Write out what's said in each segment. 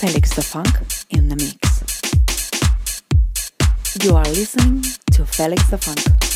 Felix Da Funk in the mix. You are listening to Felix Da Funk.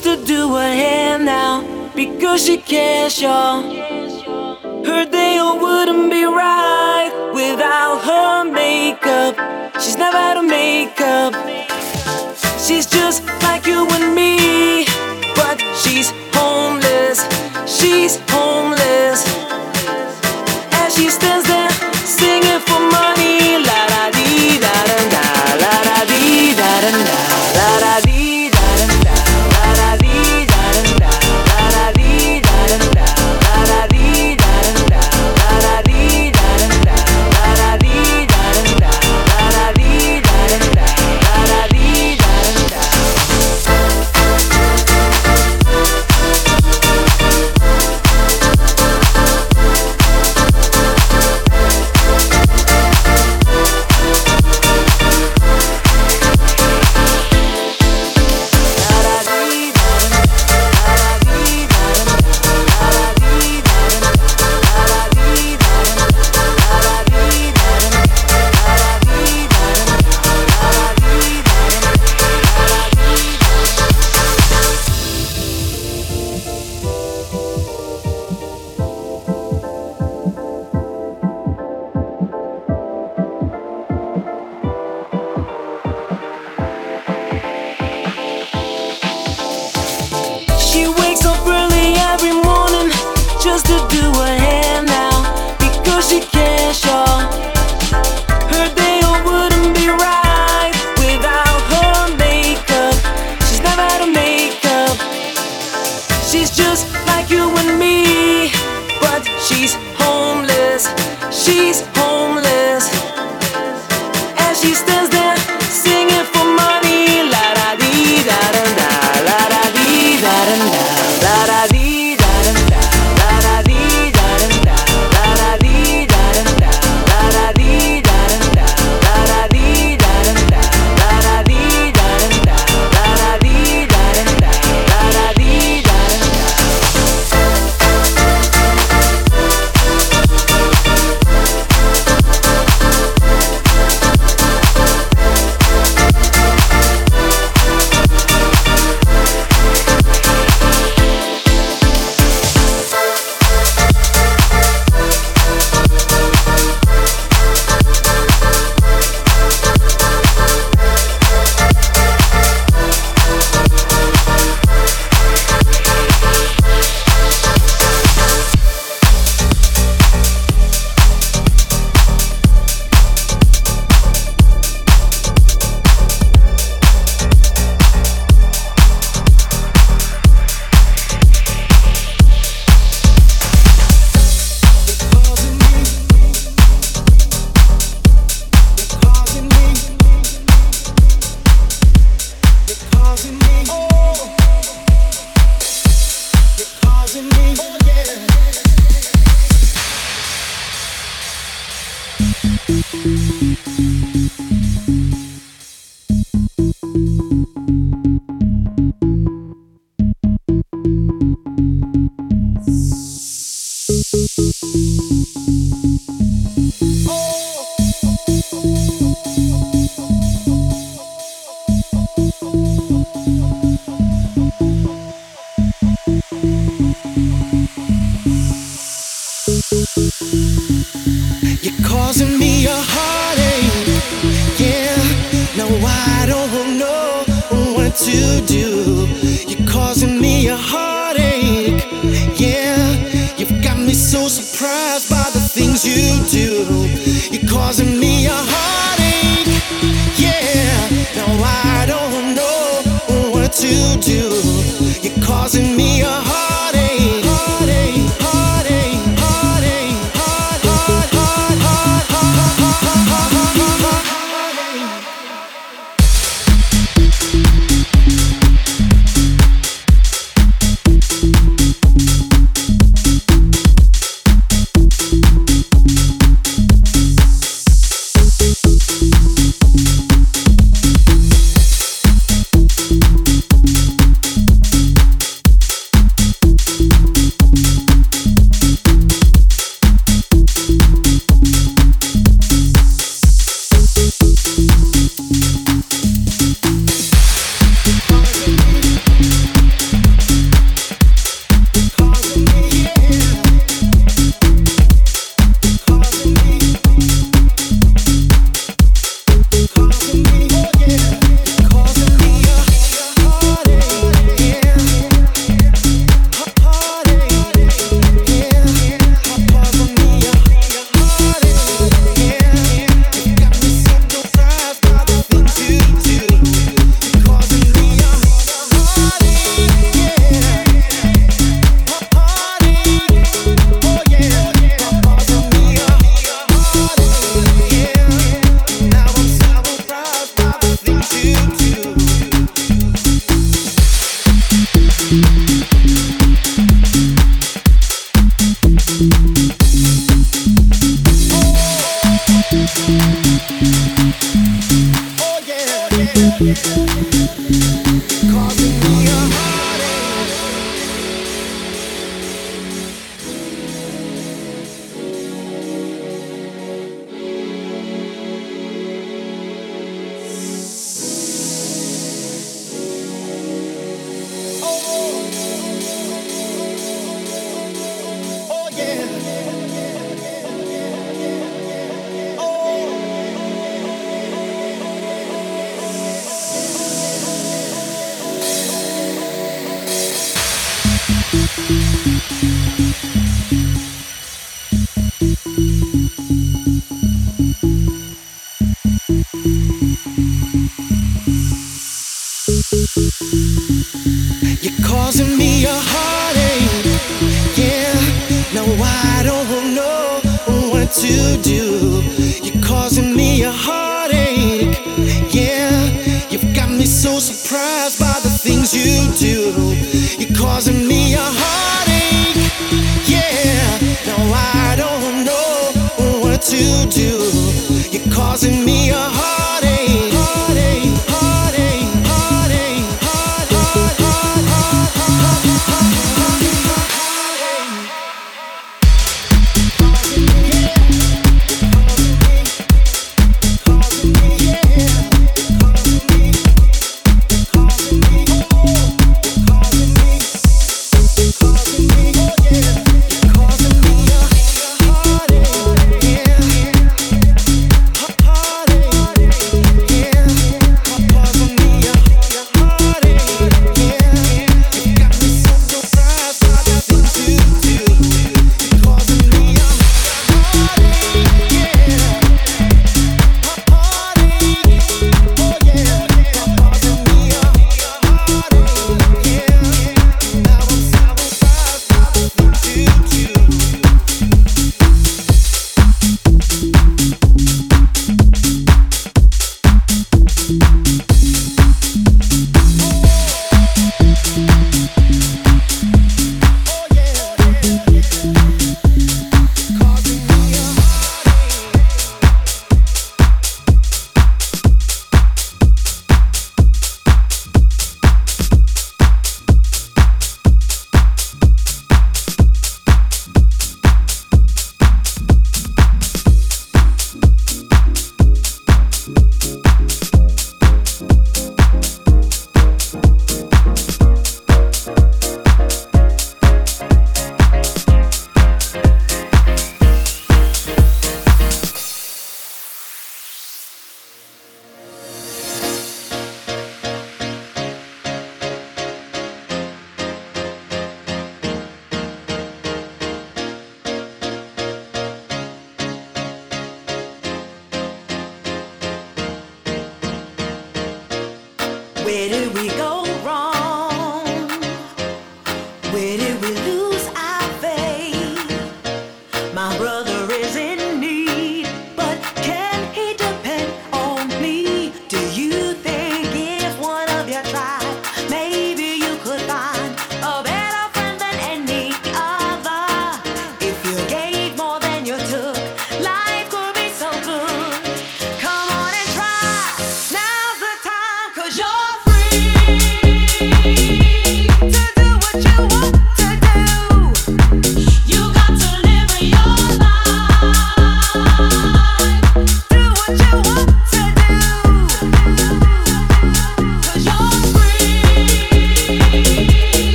to do her hair now because she cares, y'all. Her day wouldn't be right without her makeup. She's never had a makeup. She's just like you and me, but she's homeless. She's homeless. As she stands there.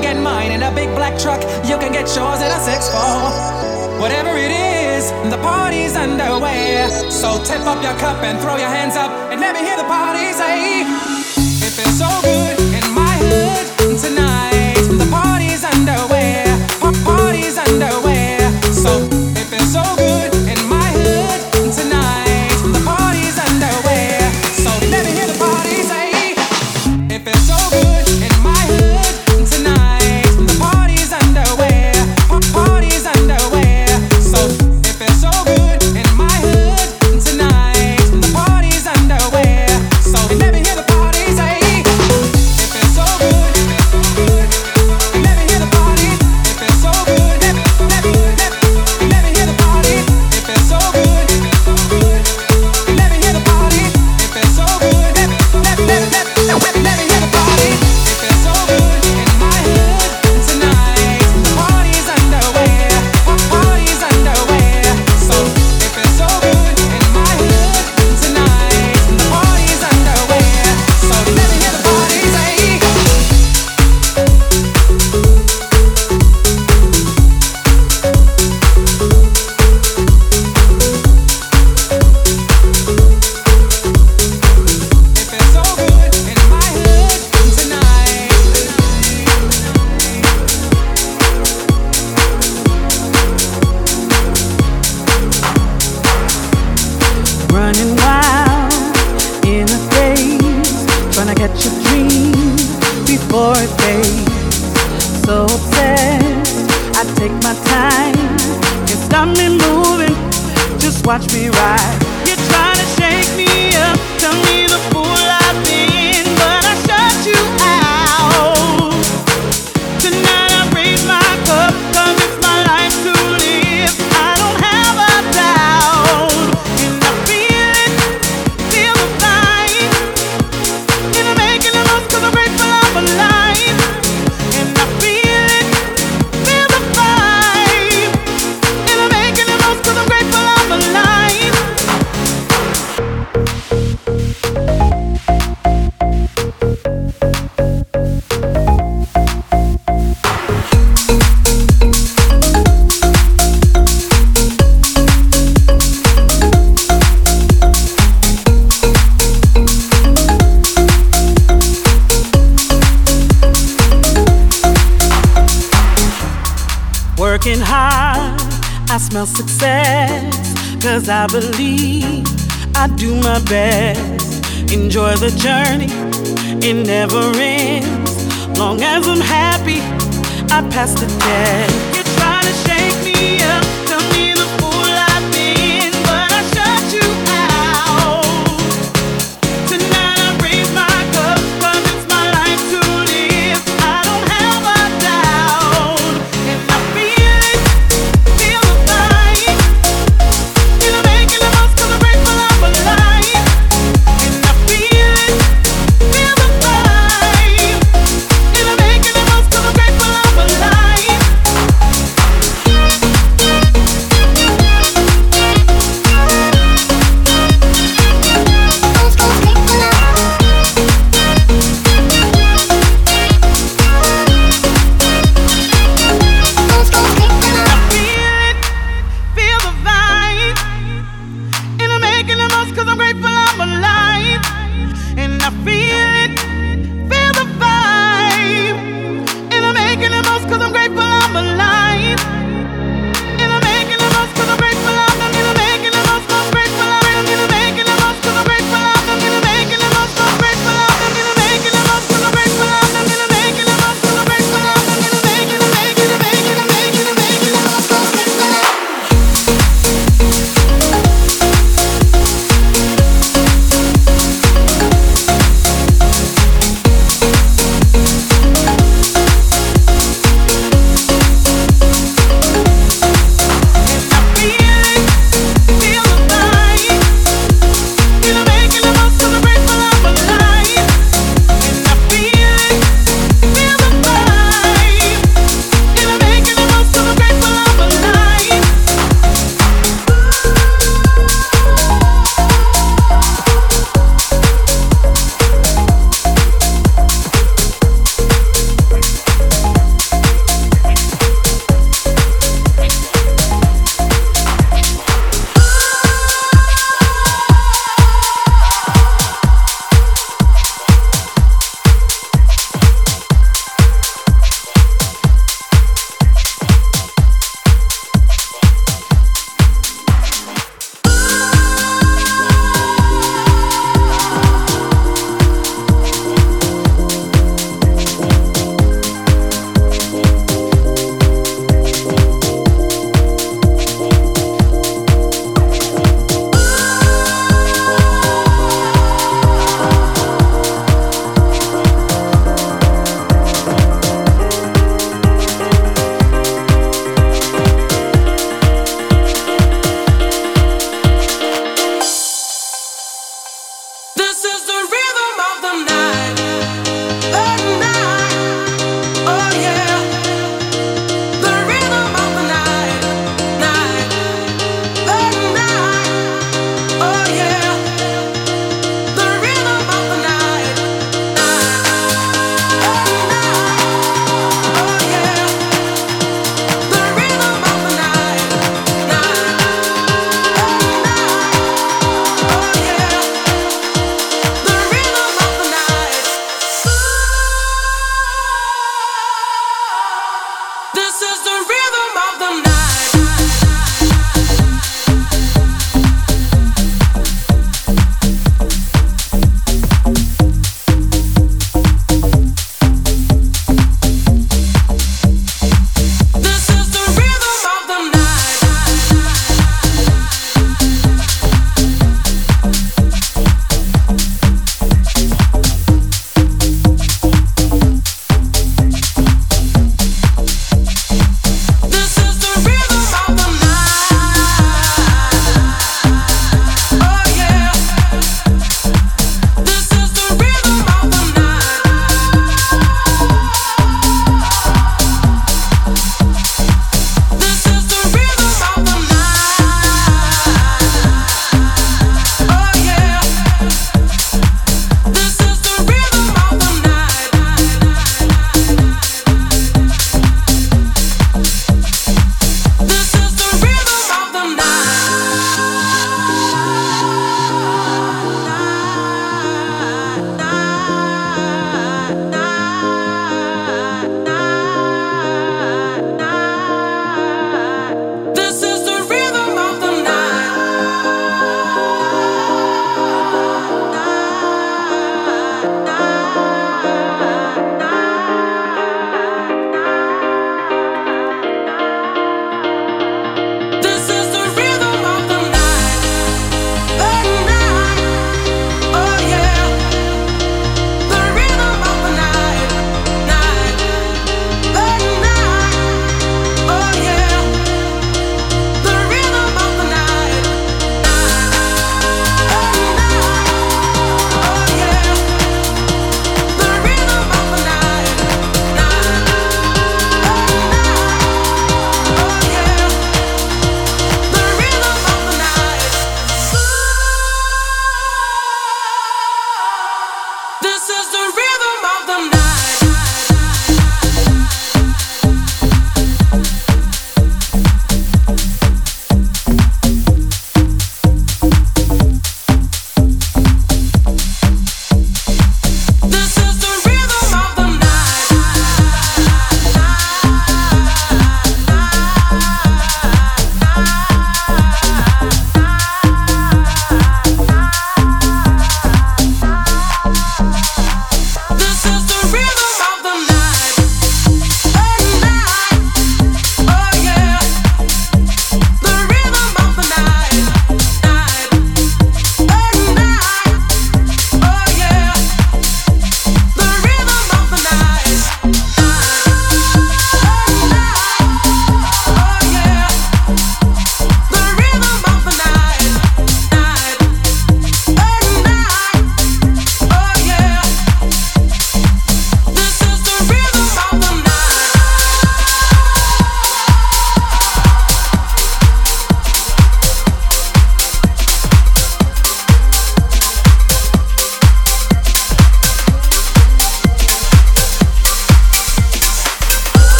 get mine in a big black truck. You can get yours in a 6-4. Whatever it is, the party's underway. So tip up your cup and throw your hands up and let me hear the party say, It feels so good. I believe I do my best. Enjoy the journey, it never ends. Long as I'm happy, I pass the test. You try to shake me up.